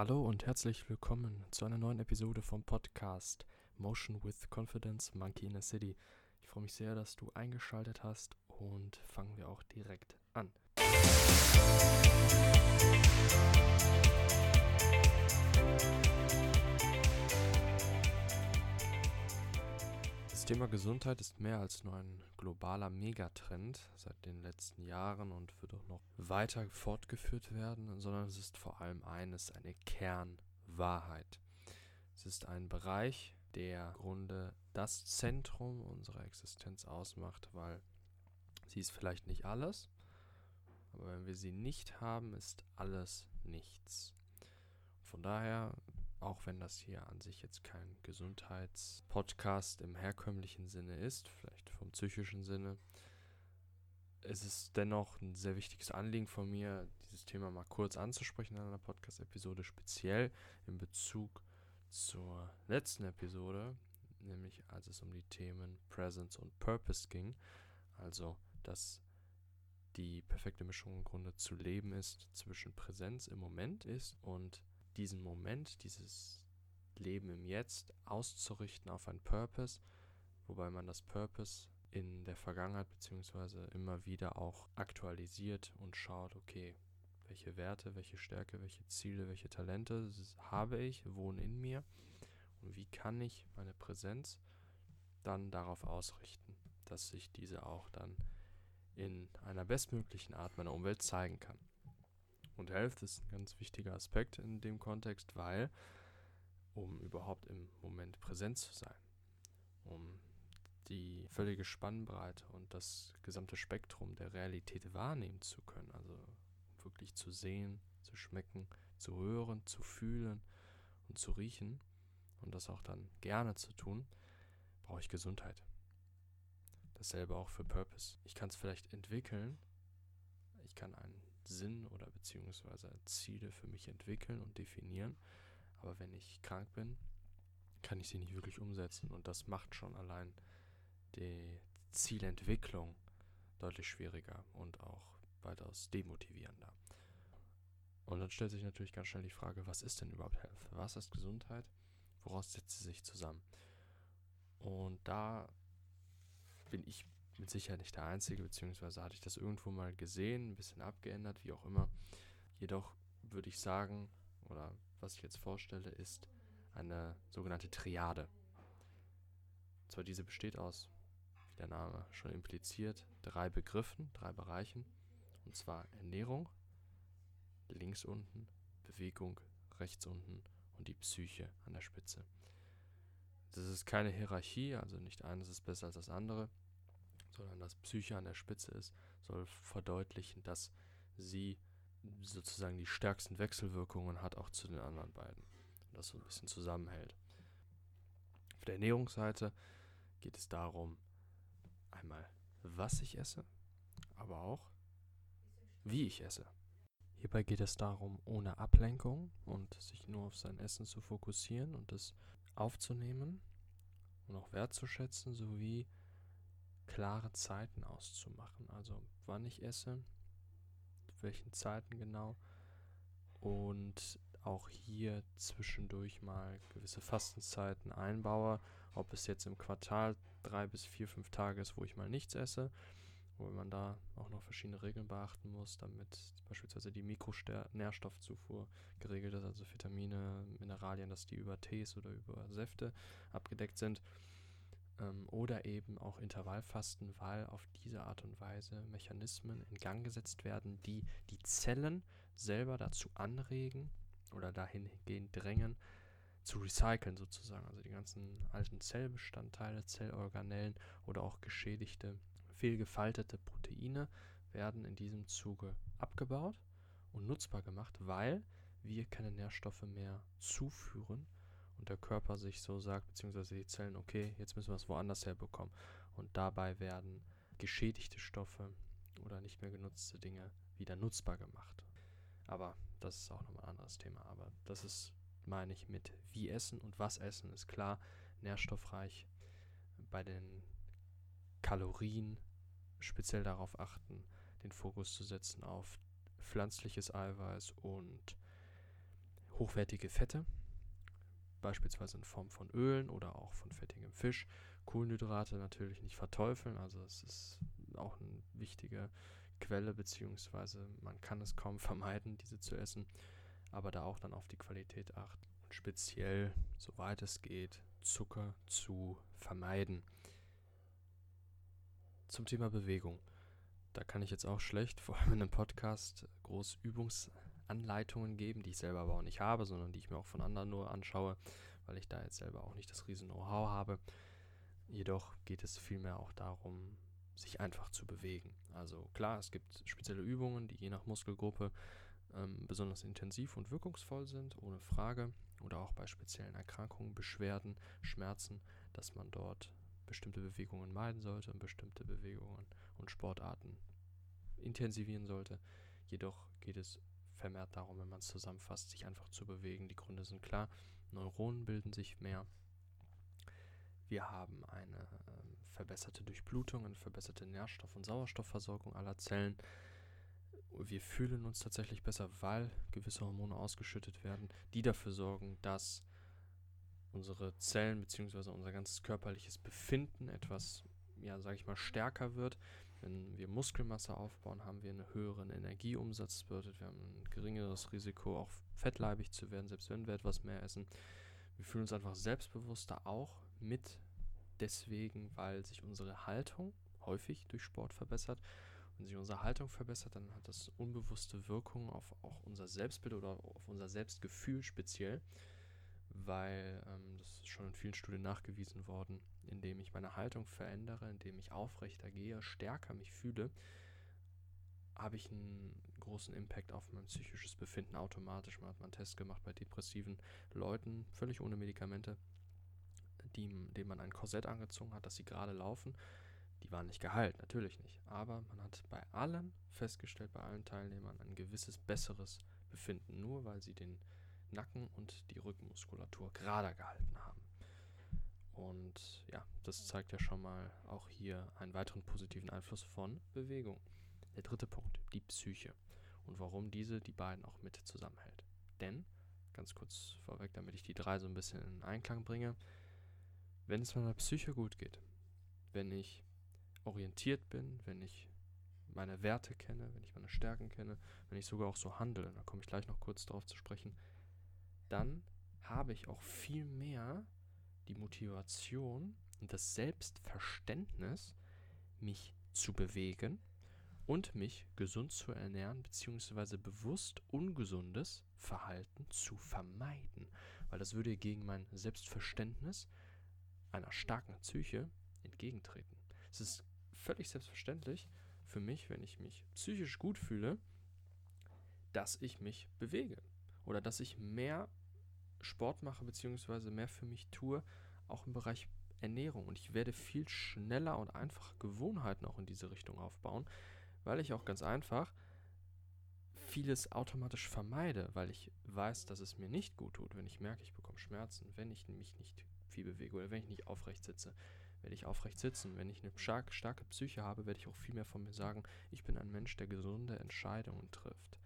Hallo und herzlich willkommen zu einer neuen Episode vom Podcast Motion with Confidence Monkey in a City. Ich freue mich sehr, dass du eingeschaltet hast und fangen wir auch direkt an. Das Thema Gesundheit ist mehr als nur ein globaler Megatrend seit den letzten Jahren und wird auch noch weiter fortgeführt werden, sondern es ist vor allem eines, eine Kernwahrheit. Es ist ein Bereich, der im Grunde das Zentrum unserer Existenz ausmacht, weil sie ist vielleicht nicht alles, aber wenn wir sie nicht haben, ist alles nichts. Von daher auch wenn das hier an sich jetzt kein Gesundheitspodcast im herkömmlichen Sinne ist, vielleicht vom psychischen Sinne, es ist dennoch ein sehr wichtiges Anliegen von mir, dieses Thema mal kurz anzusprechen in einer Podcast-Episode, speziell in Bezug zur letzten Episode, nämlich als es um die Themen Presence und Purpose ging, also dass die perfekte Mischung im Grunde zu leben ist zwischen Präsenz im Moment ist und diesen Moment, dieses Leben im Jetzt auszurichten auf ein Purpose, wobei man das Purpose in der Vergangenheit beziehungsweise immer wieder auch aktualisiert und schaut, okay, welche Werte, welche Stärke, welche Ziele, welche Talente habe ich, wohnen in mir und wie kann ich meine Präsenz dann darauf ausrichten, dass sich diese auch dann in einer bestmöglichen Art meiner Umwelt zeigen kann. Und Health ist ein ganz wichtiger Aspekt in dem Kontext, weil, um überhaupt im Moment präsent zu sein, um die völlige Spannbreite und das gesamte Spektrum der Realität wahrnehmen zu können, also wirklich zu sehen, zu schmecken, zu hören, zu fühlen und zu riechen und das auch dann gerne zu tun, brauche ich Gesundheit. Dasselbe auch für Purpose. Ich kann es vielleicht entwickeln, ich kann einen Sinn oder beziehungsweise Ziele für mich entwickeln und definieren. Aber wenn ich krank bin, kann ich sie nicht wirklich umsetzen. Und das macht schon allein die Zielentwicklung deutlich schwieriger und auch weitaus demotivierender. Und dann stellt sich natürlich ganz schnell die Frage, was ist denn überhaupt Health? Was ist Gesundheit? Woraus setzt sie sich zusammen? Und da bin ich mit Sicherheit nicht der Einzige, beziehungsweise hatte ich das irgendwo mal gesehen, ein bisschen abgeändert, wie auch immer. Jedoch würde ich sagen, oder was ich jetzt vorstelle, ist eine sogenannte Triade. Und zwar diese besteht aus, wie der Name schon impliziert, drei Begriffen, drei Bereichen. Und zwar Ernährung, links unten, Bewegung, rechts unten und die Psyche an der Spitze. Das ist keine Hierarchie, also nicht eines ist besser als das andere, sondern dass Psyche an der Spitze ist, soll verdeutlichen, dass sie sozusagen die stärksten Wechselwirkungen hat, auch zu den anderen beiden. Und das so ein bisschen zusammenhält. Auf der Ernährungsseite geht es darum, einmal, was ich esse, aber auch, wie ich esse. Hierbei geht es darum, ohne Ablenkung und sich nur auf sein Essen zu fokussieren und es aufzunehmen und auch wertzuschätzen, sowie klare Zeiten auszumachen. Also wann ich esse, welchen Zeiten genau und auch hier zwischendurch mal gewisse Fastenzeiten einbaue. Ob es jetzt im Quartal drei bis vier, fünf Tage ist, wo ich mal nichts esse, wo man da auch noch verschiedene Regeln beachten muss, damit beispielsweise die Mikronährstoffzufuhr geregelt ist, also Vitamine, Mineralien, dass die über Tees oder über Säfte abgedeckt sind ähm, oder eben auch Intervallfasten, weil auf diese Art und Weise Mechanismen in Gang gesetzt werden, die die Zellen selber dazu anregen oder dahingehend drängen, zu recyceln sozusagen. Also die ganzen alten Zellbestandteile, Zellorganellen oder auch geschädigte, fehlgefaltete Proteine werden in diesem Zuge abgebaut und nutzbar gemacht, weil wir keine Nährstoffe mehr zuführen und der Körper sich so sagt, beziehungsweise die Zellen, okay, jetzt müssen wir es woanders herbekommen. Und dabei werden geschädigte Stoffe oder nicht mehr genutzte Dinge wieder nutzbar gemacht. Aber das ist auch nochmal ein anderes Thema. Aber das ist, meine ich, mit wie essen und was essen, ist klar, nährstoffreich. Bei den Kalorien speziell darauf achten, den Fokus zu setzen auf pflanzliches Eiweiß und hochwertige Fette, beispielsweise in Form von Ölen oder auch von fettigem Fisch. Kohlenhydrate natürlich nicht verteufeln, also es ist auch eine wichtige Quelle, beziehungsweise man kann es kaum vermeiden, diese zu essen, aber da auch dann auf die Qualität achten und speziell, soweit es geht, Zucker zu vermeiden. Zum Thema Bewegung. Da kann ich jetzt auch schlecht, vor allem in einem Podcast, groß Übungsanleitungen geben, die ich selber aber auch nicht habe, sondern die ich mir auch von anderen nur anschaue, weil ich da jetzt selber auch nicht das riesen Know-how habe. Jedoch geht es vielmehr auch darum, sich einfach zu bewegen. Also klar, es gibt spezielle Übungen, die je nach Muskelgruppe ähm, besonders intensiv und wirkungsvoll sind, ohne Frage. Oder auch bei speziellen Erkrankungen, Beschwerden, Schmerzen, dass man dort bestimmte Bewegungen meiden sollte und bestimmte Bewegungen und Sportarten intensivieren sollte. Jedoch geht es vermehrt darum, wenn man es zusammenfasst, sich einfach zu bewegen. Die Gründe sind klar. Neuronen bilden sich mehr. Wir haben eine verbesserte Durchblutung, eine verbesserte Nährstoff- und Sauerstoffversorgung aller Zellen. Wir fühlen uns tatsächlich besser, weil gewisse Hormone ausgeschüttet werden, die dafür sorgen, dass unsere Zellen bzw. unser ganzes körperliches Befinden etwas, ja, sage ich mal, stärker wird. Wenn wir Muskelmasse aufbauen, haben wir einen höheren Energieumsatz, bedeutet, wir haben ein geringeres Risiko, auch fettleibig zu werden, selbst wenn wir etwas mehr essen. Wir fühlen uns einfach selbstbewusster, auch mit deswegen, weil sich unsere Haltung häufig durch Sport verbessert. Wenn sich unsere Haltung verbessert, dann hat das unbewusste Wirkung auf auch unser Selbstbild oder auf unser Selbstgefühl speziell, weil ähm, das ist schon in vielen Studien nachgewiesen worden, indem ich meine Haltung verändere, indem ich aufrechter gehe, stärker mich fühle, habe ich einen großen Impact auf mein psychisches Befinden automatisch. Man hat mal einen Test gemacht bei depressiven Leuten, völlig ohne Medikamente die, denen man ein Korsett angezogen hat, dass sie gerade laufen, die waren nicht geheilt, natürlich nicht. Aber man hat bei allen festgestellt, bei allen Teilnehmern, ein gewisses besseres Befinden, nur weil sie den Nacken und die Rückenmuskulatur gerade gehalten haben. Und ja, das zeigt ja schon mal auch hier einen weiteren positiven Einfluss von Bewegung. Der dritte Punkt, die Psyche und warum diese die beiden auch mit zusammenhält. Denn, ganz kurz vorweg, damit ich die drei so ein bisschen in Einklang bringe, wenn es meiner Psyche gut geht, wenn ich orientiert bin, wenn ich meine Werte kenne, wenn ich meine Stärken kenne, wenn ich sogar auch so handle, da komme ich gleich noch kurz darauf zu sprechen, dann habe ich auch viel mehr die Motivation und das Selbstverständnis, mich zu bewegen und mich gesund zu ernähren, beziehungsweise bewusst ungesundes Verhalten zu vermeiden. Weil das würde gegen mein Selbstverständnis einer starken Psyche entgegentreten. Es ist völlig selbstverständlich für mich, wenn ich mich psychisch gut fühle, dass ich mich bewege oder dass ich mehr Sport mache bzw. mehr für mich tue, auch im Bereich Ernährung. Und ich werde viel schneller und einfacher Gewohnheiten auch in diese Richtung aufbauen, weil ich auch ganz einfach vieles automatisch vermeide, weil ich weiß, dass es mir nicht gut tut, wenn ich merke, ich bekomme Schmerzen, wenn ich mich nicht viel bewege oder wenn ich nicht aufrecht sitze. Werde ich aufrecht sitzen. Wenn ich eine stark, starke Psyche habe, werde ich auch viel mehr von mir sagen, ich bin ein Mensch, der gesunde Entscheidungen trifft.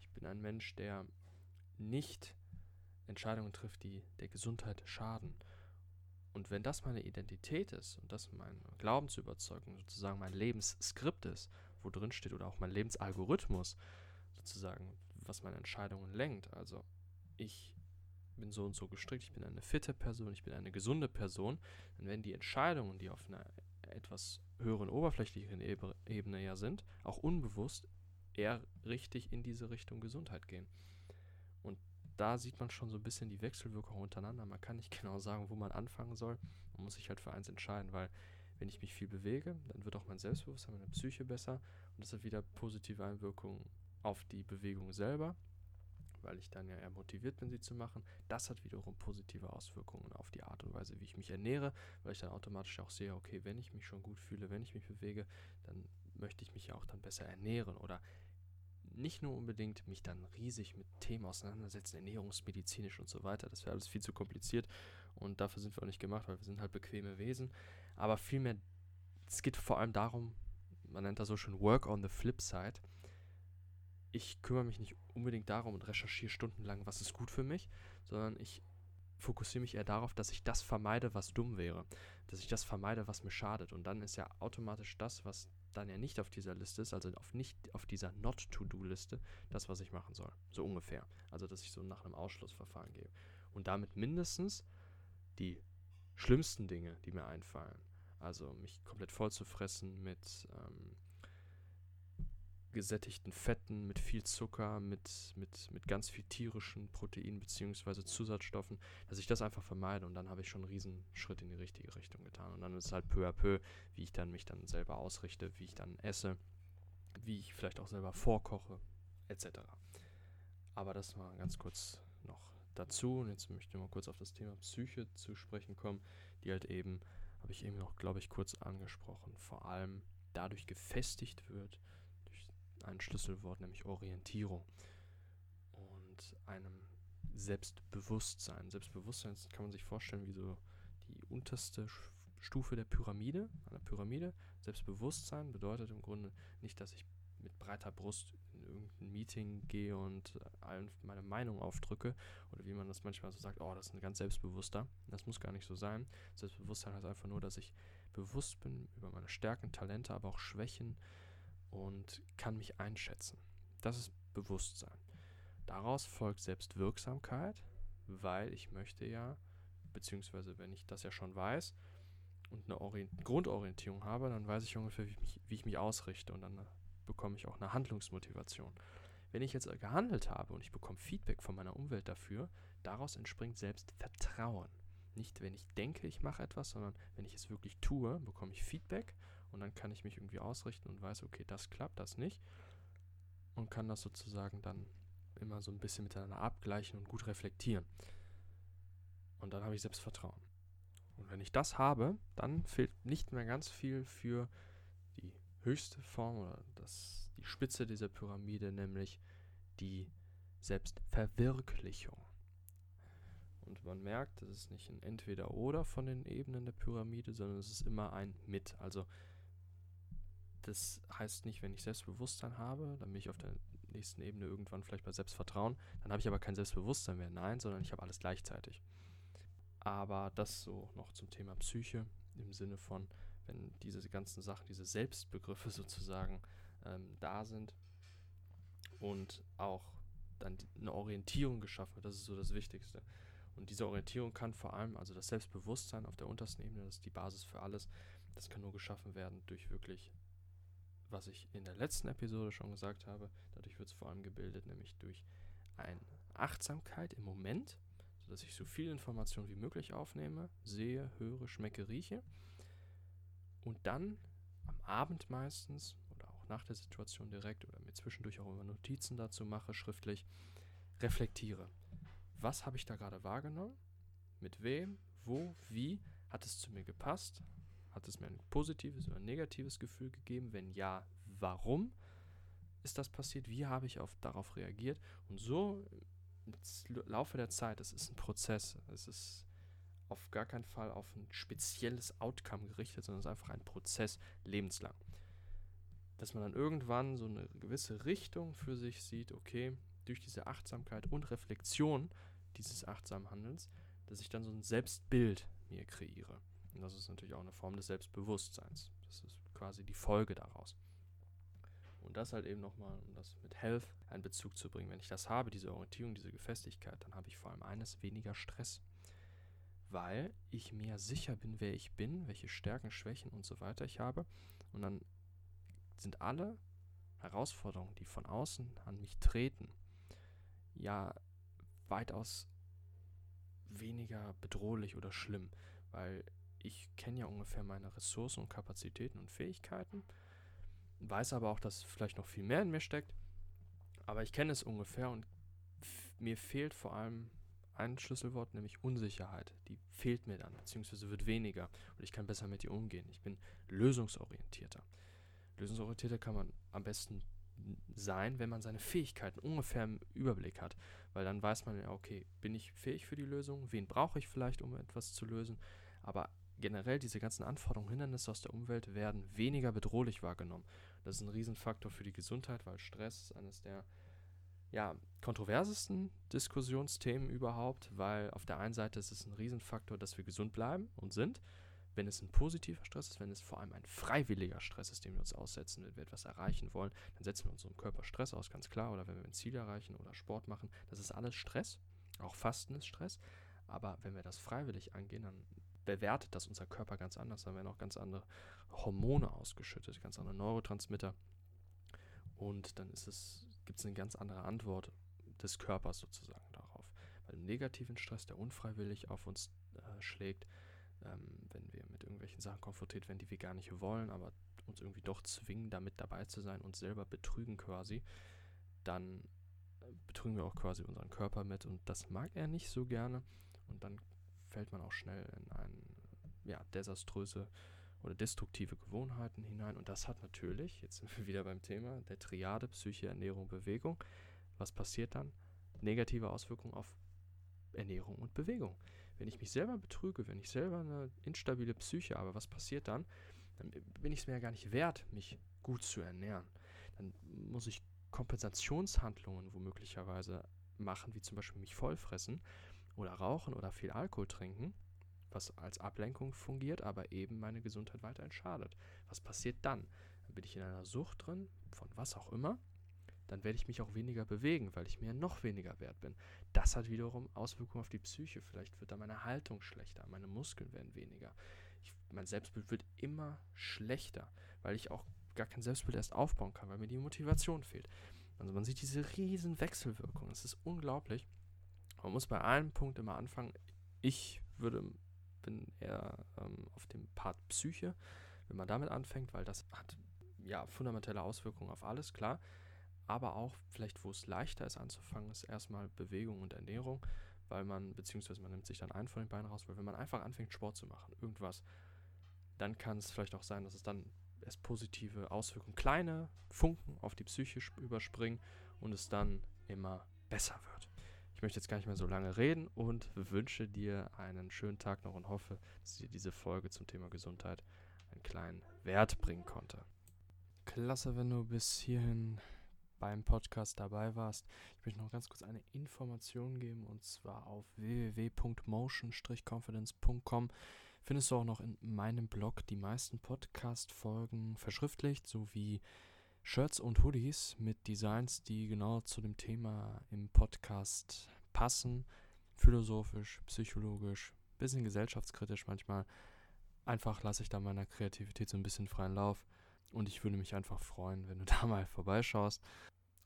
Ich bin ein Mensch, der nicht Entscheidungen trifft, die der Gesundheit schaden. Und wenn das meine Identität ist und das meine Glaubensüberzeugung, sozusagen mein Lebensskript ist, wo drin steht, oder auch mein Lebensalgorithmus, sozusagen, was meine Entscheidungen lenkt, also ich bin so und so gestrickt, ich bin eine fitte Person, ich bin eine gesunde Person, dann werden die Entscheidungen, die auf einer etwas höheren oberflächlichen Ebene ja sind, auch unbewusst eher richtig in diese Richtung Gesundheit gehen. Da sieht man schon so ein bisschen die Wechselwirkung untereinander. Man kann nicht genau sagen, wo man anfangen soll. Man muss sich halt für eins entscheiden, weil wenn ich mich viel bewege, dann wird auch mein Selbstbewusstsein, meine Psyche besser und das hat wieder positive Einwirkungen auf die Bewegung selber weil ich dann ja eher motiviert bin, sie zu machen. Das hat wiederum positive Auswirkungen auf die Art und Weise, wie ich mich ernähre, weil ich dann automatisch auch sehe, okay, wenn ich mich schon gut fühle, wenn ich mich bewege, dann möchte ich mich ja auch dann besser ernähren oder nicht nur unbedingt mich dann riesig mit Themen auseinandersetzen, ernährungsmedizinisch und so weiter. Das wäre alles viel zu kompliziert und dafür sind wir auch nicht gemacht, weil wir sind halt bequeme Wesen. Aber vielmehr, es geht vor allem darum, man nennt das so schon Work on the Flip Side, ich kümmere mich nicht unbedingt darum und recherchiere stundenlang, was ist gut für mich, sondern ich fokussiere mich eher darauf, dass ich das vermeide, was dumm wäre. Dass ich das vermeide, was mir schadet. Und dann ist ja automatisch das, was dann ja nicht auf dieser Liste ist, also auf nicht auf dieser Not-to-Do-Liste, das, was ich machen soll. So ungefähr. Also, dass ich so nach einem Ausschlussverfahren gehe. Und damit mindestens die schlimmsten Dinge, die mir einfallen. Also mich komplett voll zu fressen mit ähm, gesättigten Fetten, mit viel Zucker, mit, mit, mit ganz viel tierischen Proteinen bzw. Zusatzstoffen, dass ich das einfach vermeide und dann habe ich schon einen riesen Schritt in die richtige Richtung getan. Und dann ist es halt peu à peu, wie ich dann mich dann selber ausrichte, wie ich dann esse, wie ich vielleicht auch selber vorkoche, etc. Aber das mal ganz kurz noch dazu. Und jetzt möchte ich mal kurz auf das Thema Psyche zu sprechen kommen, die halt eben, habe ich eben noch, glaube ich, kurz angesprochen, vor allem dadurch gefestigt wird, ein Schlüsselwort, nämlich Orientierung und einem Selbstbewusstsein. Selbstbewusstsein kann man sich vorstellen wie so die unterste Stufe der Pyramide, einer Pyramide. Selbstbewusstsein bedeutet im Grunde nicht, dass ich mit breiter Brust in irgendein Meeting gehe und allen meine Meinung aufdrücke oder wie man das manchmal so sagt, oh, das ist ein ganz selbstbewusster. Das muss gar nicht so sein. Selbstbewusstsein heißt einfach nur, dass ich bewusst bin über meine Stärken, Talente, aber auch Schwächen, und kann mich einschätzen. Das ist Bewusstsein. Daraus folgt Selbstwirksamkeit, weil ich möchte ja, beziehungsweise wenn ich das ja schon weiß und eine Orient Grundorientierung habe, dann weiß ich ungefähr, wie ich, mich, wie ich mich ausrichte und dann bekomme ich auch eine Handlungsmotivation. Wenn ich jetzt gehandelt habe und ich bekomme Feedback von meiner Umwelt dafür, daraus entspringt Selbstvertrauen. Nicht, wenn ich denke, ich mache etwas, sondern wenn ich es wirklich tue, bekomme ich Feedback und dann kann ich mich irgendwie ausrichten und weiß, okay, das klappt, das nicht. Und kann das sozusagen dann immer so ein bisschen miteinander abgleichen und gut reflektieren. Und dann habe ich Selbstvertrauen. Und wenn ich das habe, dann fehlt nicht mehr ganz viel für die höchste Form oder das, die Spitze dieser Pyramide, nämlich die Selbstverwirklichung. Und man merkt, das ist nicht ein Entweder-Oder von den Ebenen der Pyramide, sondern es ist immer ein Mit. Also das heißt nicht, wenn ich Selbstbewusstsein habe, dann bin ich auf der nächsten Ebene irgendwann vielleicht bei Selbstvertrauen. Dann habe ich aber kein Selbstbewusstsein mehr. Nein, sondern ich habe alles gleichzeitig. Aber das so noch zum Thema Psyche im Sinne von, wenn diese ganzen Sachen, diese Selbstbegriffe sozusagen ähm, da sind und auch dann eine Orientierung geschaffen wird, das ist so das Wichtigste. Und diese Orientierung kann vor allem, also das Selbstbewusstsein auf der untersten Ebene, das ist die Basis für alles, das kann nur geschaffen werden durch wirklich was ich in der letzten Episode schon gesagt habe, dadurch wird es vor allem gebildet, nämlich durch eine Achtsamkeit im Moment, sodass ich so viel Information wie möglich aufnehme, sehe, höre, schmecke, rieche und dann am Abend meistens oder auch nach der Situation direkt oder mir zwischendurch auch immer Notizen dazu mache, schriftlich, reflektiere. Was habe ich da gerade wahrgenommen? Mit wem? Wo? Wie? Hat es zu mir gepasst? Hat es mir ein positives oder ein negatives Gefühl gegeben? Wenn ja, warum ist das passiert? Wie habe ich auf, darauf reagiert? Und so im Laufe der Zeit, es ist ein Prozess, es ist auf gar keinen Fall auf ein spezielles Outcome gerichtet, sondern es ist einfach ein Prozess lebenslang. Dass man dann irgendwann so eine gewisse Richtung für sich sieht, okay, durch diese Achtsamkeit und Reflexion dieses achtsamen Handelns, dass ich dann so ein Selbstbild mir kreiere. Und das ist natürlich auch eine Form des Selbstbewusstseins. Das ist quasi die Folge daraus. Und das halt eben nochmal, um das mit Health einen Bezug zu bringen. Wenn ich das habe, diese Orientierung, diese Gefestigkeit, dann habe ich vor allem eines weniger Stress. Weil ich mehr sicher bin, wer ich bin, welche Stärken, Schwächen und so weiter ich habe. Und dann sind alle Herausforderungen, die von außen an mich treten, ja weitaus weniger bedrohlich oder schlimm, weil ich kenne ja ungefähr meine Ressourcen und Kapazitäten und Fähigkeiten, weiß aber auch, dass vielleicht noch viel mehr in mir steckt. Aber ich kenne es ungefähr und mir fehlt vor allem ein Schlüsselwort, nämlich Unsicherheit. Die fehlt mir dann, beziehungsweise wird weniger und ich kann besser mit ihr umgehen. Ich bin lösungsorientierter. Lösungsorientierter kann man am besten sein, wenn man seine Fähigkeiten ungefähr im Überblick hat. Weil dann weiß man ja, okay, bin ich fähig für die Lösung? Wen brauche ich vielleicht, um etwas zu lösen? Aber generell diese ganzen Anforderungen, Hindernisse aus der Umwelt werden weniger bedrohlich wahrgenommen. Das ist ein Riesenfaktor für die Gesundheit, weil Stress ist eines der ja, kontroversesten Diskussionsthemen überhaupt, weil auf der einen Seite ist es ein Riesenfaktor, dass wir gesund bleiben und sind. Wenn es ein positiver Stress ist, wenn es vor allem ein freiwilliger Stress ist, den wir uns aussetzen, wenn wir etwas erreichen wollen, dann setzen wir unserem Körper Stress aus, ganz klar. Oder wenn wir ein Ziel erreichen oder Sport machen, das ist alles Stress. Auch Fasten ist Stress. Aber wenn wir das freiwillig angehen, dann bewertet das unser Körper ganz anders. Dann werden auch ganz andere Hormone ausgeschüttet, ganz andere Neurotransmitter. Und dann ist es, gibt es eine ganz andere Antwort des Körpers sozusagen darauf. Weil im negativen Stress, der unfreiwillig auf uns äh, schlägt, ähm, wenn wir mit irgendwelchen Sachen konfrontiert werden, die wir gar nicht wollen, aber uns irgendwie doch zwingen, damit dabei zu sein, uns selber betrügen quasi, dann äh, betrügen wir auch quasi unseren Körper mit und das mag er nicht so gerne und dann fällt man auch schnell in eine ja, desaströse oder destruktive Gewohnheiten hinein. Und das hat natürlich, jetzt sind wir wieder beim Thema, der Triade Psyche, Ernährung, Bewegung. Was passiert dann? Negative Auswirkungen auf Ernährung und Bewegung. Wenn ich mich selber betrüge, wenn ich selber eine instabile Psyche habe, was passiert dann? Dann bin ich es mir ja gar nicht wert, mich gut zu ernähren. Dann muss ich Kompensationshandlungen womöglicherweise machen, wie zum Beispiel mich vollfressen oder rauchen oder viel Alkohol trinken, was als Ablenkung fungiert, aber eben meine Gesundheit weiterhin schadet. Was passiert dann? Dann bin ich in einer Sucht drin, von was auch immer. Dann werde ich mich auch weniger bewegen, weil ich mir noch weniger wert bin. Das hat wiederum Auswirkungen auf die Psyche. Vielleicht wird dann meine Haltung schlechter, meine Muskeln werden weniger. Ich, mein Selbstbild wird immer schlechter, weil ich auch gar kein Selbstbild erst aufbauen kann, weil mir die Motivation fehlt. Also man sieht diese riesen Wechselwirkungen. Es ist unglaublich. Man muss bei einem Punkt immer anfangen. Ich würde, bin eher ähm, auf dem Part Psyche, wenn man damit anfängt, weil das hat ja fundamentelle Auswirkungen auf alles, klar. Aber auch vielleicht, wo es leichter ist anzufangen, ist erstmal Bewegung und Ernährung, weil man, beziehungsweise man nimmt sich dann einen von den beiden raus, weil wenn man einfach anfängt, Sport zu machen, irgendwas, dann kann es vielleicht auch sein, dass es dann erst positive Auswirkungen, kleine Funken auf die Psyche überspringen und es dann immer besser wird möchte jetzt gar nicht mehr so lange reden und wünsche dir einen schönen Tag noch und hoffe, dass dir diese Folge zum Thema Gesundheit einen kleinen Wert bringen konnte. Klasse, wenn du bis hierhin beim Podcast dabei warst. Ich möchte noch ganz kurz eine Information geben und zwar auf www.motion-confidence.com findest du auch noch in meinem Blog die meisten Podcast-Folgen verschriftlicht sowie Shirts und Hoodies mit Designs, die genau zu dem Thema im Podcast passen. Philosophisch, psychologisch, bisschen gesellschaftskritisch manchmal. Einfach lasse ich da meiner Kreativität so ein bisschen freien Lauf. Und ich würde mich einfach freuen, wenn du da mal vorbeischaust.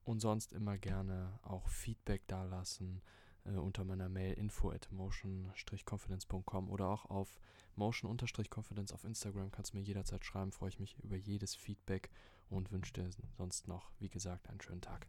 Und sonst immer gerne auch Feedback dalassen äh, unter meiner Mail info at motion-confidence.com oder auch auf motion-confidence auf Instagram kannst du mir jederzeit schreiben. Freue ich mich über jedes Feedback und wünsche dir sonst noch, wie gesagt, einen schönen Tag.